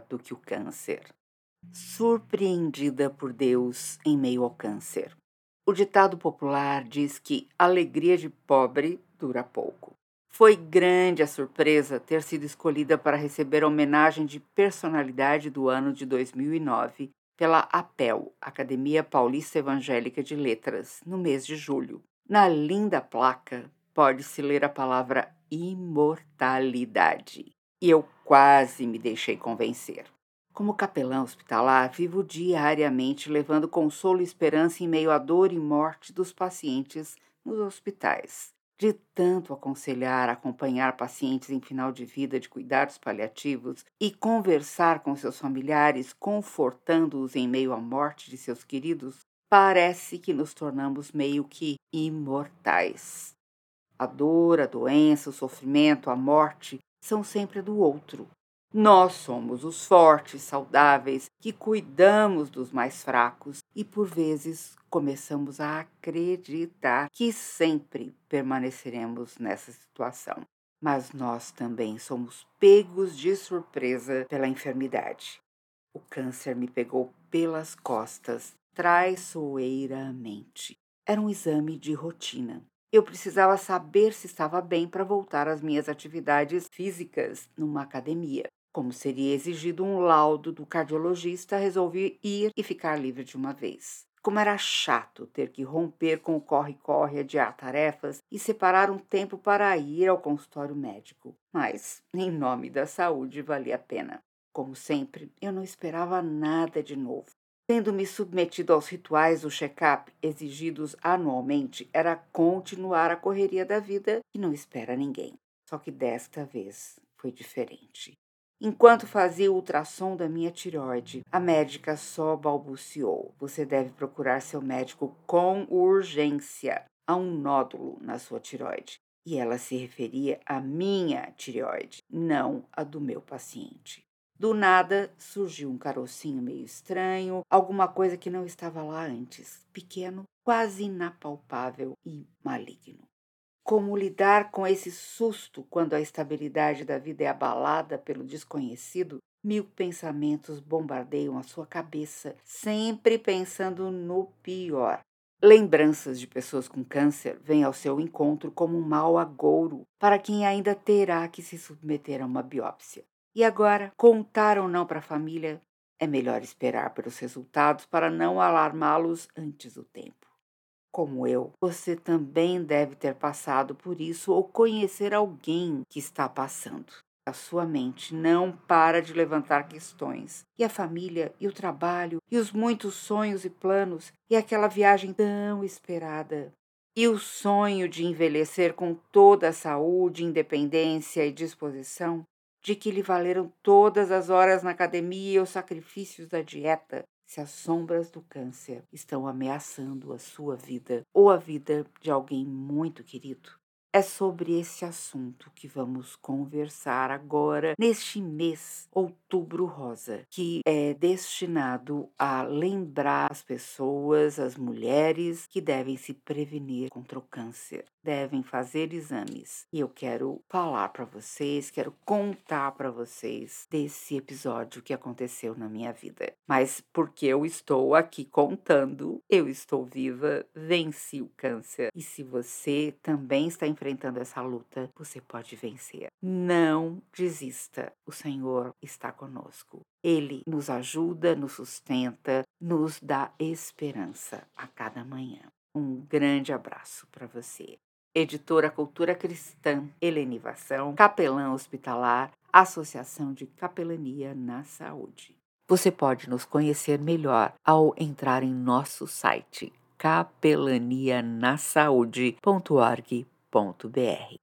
do que o câncer. Surpreendida por Deus em meio ao câncer. O ditado popular diz que alegria de pobre dura pouco. Foi grande a surpresa ter sido escolhida para receber a homenagem de personalidade do ano de 2009 pela APEL, Academia Paulista Evangélica de Letras, no mês de julho. Na linda placa pode-se ler a palavra imortalidade. E eu quase me deixei convencer. Como capelão hospitalar, vivo diariamente levando consolo e esperança em meio à dor e morte dos pacientes nos hospitais. De tanto aconselhar, acompanhar pacientes em final de vida de cuidados paliativos e conversar com seus familiares, confortando-os em meio à morte de seus queridos, parece que nos tornamos meio que imortais. A dor, a doença, o sofrimento, a morte são sempre do outro. Nós somos os fortes, saudáveis, que cuidamos dos mais fracos e, por vezes, começamos a acreditar que sempre permaneceremos nessa situação. Mas nós também somos pegos de surpresa pela enfermidade. O câncer me pegou pelas costas, traiçoeiramente. Era um exame de rotina. Eu precisava saber se estava bem para voltar às minhas atividades físicas numa academia. Como seria exigido um laudo do cardiologista, resolvi ir e ficar livre de uma vez. Como era chato ter que romper com o corre-corre, adiar tarefas e separar um tempo para ir ao consultório médico. Mas, em nome da saúde, valia a pena. Como sempre, eu não esperava nada de novo. Tendo-me submetido aos rituais do check-up exigidos anualmente, era continuar a correria da vida que não espera ninguém. Só que desta vez foi diferente. Enquanto fazia o ultrassom da minha tireoide, a médica só balbuciou: Você deve procurar seu médico com urgência. Há um nódulo na sua tireoide. E ela se referia à minha tireoide, não a do meu paciente. Do nada surgiu um carocinho meio estranho, alguma coisa que não estava lá antes, pequeno, quase inapalpável e maligno. Como lidar com esse susto quando a estabilidade da vida é abalada pelo desconhecido? Mil pensamentos bombardeiam a sua cabeça, sempre pensando no pior. Lembranças de pessoas com câncer vêm ao seu encontro como um mau agouro para quem ainda terá que se submeter a uma biópsia. E agora, contar ou não para a família, é melhor esperar pelos resultados para não alarmá-los antes do tempo. Como eu, você também deve ter passado por isso ou conhecer alguém que está passando. A sua mente não para de levantar questões. E a família, e o trabalho, e os muitos sonhos e planos, e aquela viagem tão esperada. E o sonho de envelhecer com toda a saúde, independência e disposição de que lhe valeram todas as horas na academia e os sacrifícios da dieta, se as sombras do câncer estão ameaçando a sua vida ou a vida de alguém muito querido. É sobre esse assunto que vamos conversar agora, neste mês, Outubro Rosa, que é destinado a lembrar as pessoas, as mulheres, que devem se prevenir contra o câncer, devem fazer exames. E eu quero falar para vocês, quero contar para vocês desse episódio que aconteceu na minha vida. Mas porque eu estou aqui contando, eu estou viva, venci o câncer. E se você também está enfrentando essa luta, você pode vencer. Não desista. O Senhor está conosco. Ele nos ajuda, nos sustenta, nos dá esperança a cada manhã. Um grande abraço para você. Editora Cultura Cristã, Helenivação, Capelã Hospitalar, Associação de Capelania na Saúde. Você pode nos conhecer melhor ao entrar em nosso site capelanianasaude.org.br